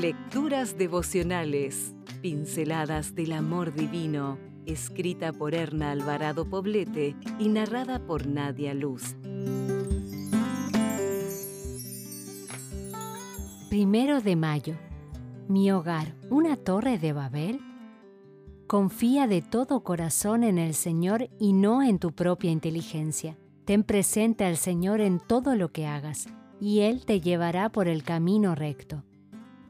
Lecturas devocionales, pinceladas del amor divino, escrita por Erna Alvarado Poblete y narrada por Nadia Luz. Primero de mayo. Mi hogar, una torre de Babel. Confía de todo corazón en el Señor y no en tu propia inteligencia. Ten presente al Señor en todo lo que hagas, y Él te llevará por el camino recto.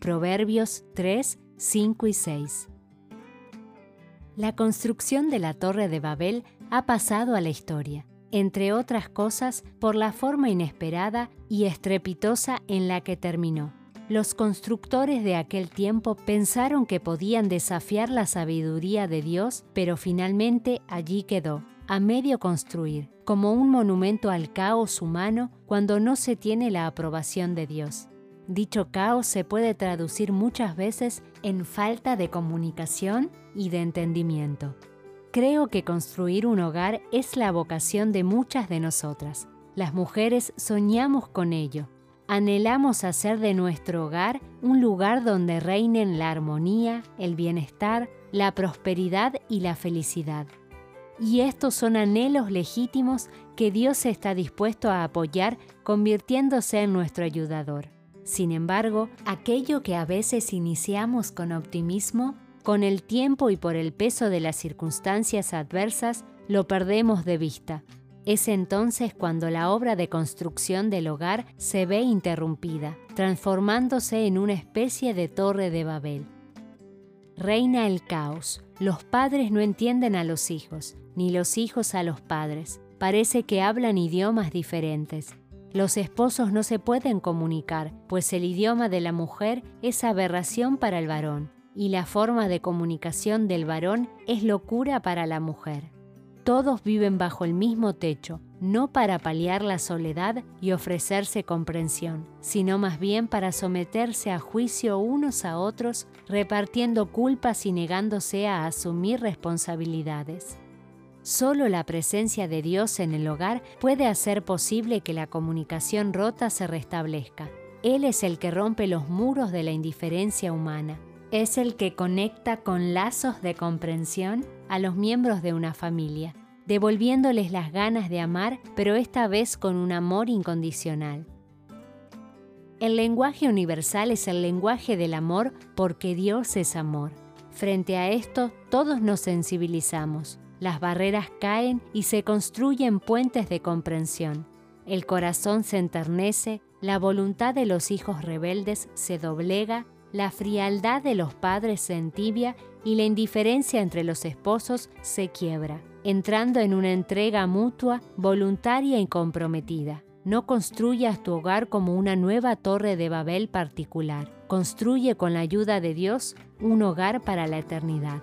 Proverbios 3, 5 y 6. La construcción de la Torre de Babel ha pasado a la historia, entre otras cosas por la forma inesperada y estrepitosa en la que terminó. Los constructores de aquel tiempo pensaron que podían desafiar la sabiduría de Dios, pero finalmente allí quedó, a medio construir, como un monumento al caos humano cuando no se tiene la aprobación de Dios. Dicho caos se puede traducir muchas veces en falta de comunicación y de entendimiento. Creo que construir un hogar es la vocación de muchas de nosotras. Las mujeres soñamos con ello. Anhelamos hacer de nuestro hogar un lugar donde reinen la armonía, el bienestar, la prosperidad y la felicidad. Y estos son anhelos legítimos que Dios está dispuesto a apoyar convirtiéndose en nuestro ayudador. Sin embargo, aquello que a veces iniciamos con optimismo, con el tiempo y por el peso de las circunstancias adversas, lo perdemos de vista. Es entonces cuando la obra de construcción del hogar se ve interrumpida, transformándose en una especie de torre de Babel. Reina el caos. Los padres no entienden a los hijos, ni los hijos a los padres. Parece que hablan idiomas diferentes. Los esposos no se pueden comunicar, pues el idioma de la mujer es aberración para el varón, y la forma de comunicación del varón es locura para la mujer. Todos viven bajo el mismo techo, no para paliar la soledad y ofrecerse comprensión, sino más bien para someterse a juicio unos a otros, repartiendo culpas y negándose a asumir responsabilidades. Solo la presencia de Dios en el hogar puede hacer posible que la comunicación rota se restablezca. Él es el que rompe los muros de la indiferencia humana. Es el que conecta con lazos de comprensión a los miembros de una familia, devolviéndoles las ganas de amar, pero esta vez con un amor incondicional. El lenguaje universal es el lenguaje del amor porque Dios es amor. Frente a esto, todos nos sensibilizamos las barreras caen y se construyen puentes de comprensión. El corazón se enternece, la voluntad de los hijos rebeldes se doblega, la frialdad de los padres se entibia y la indiferencia entre los esposos se quiebra, entrando en una entrega mutua, voluntaria y comprometida. No construyas tu hogar como una nueva torre de Babel particular. Construye con la ayuda de Dios un hogar para la eternidad.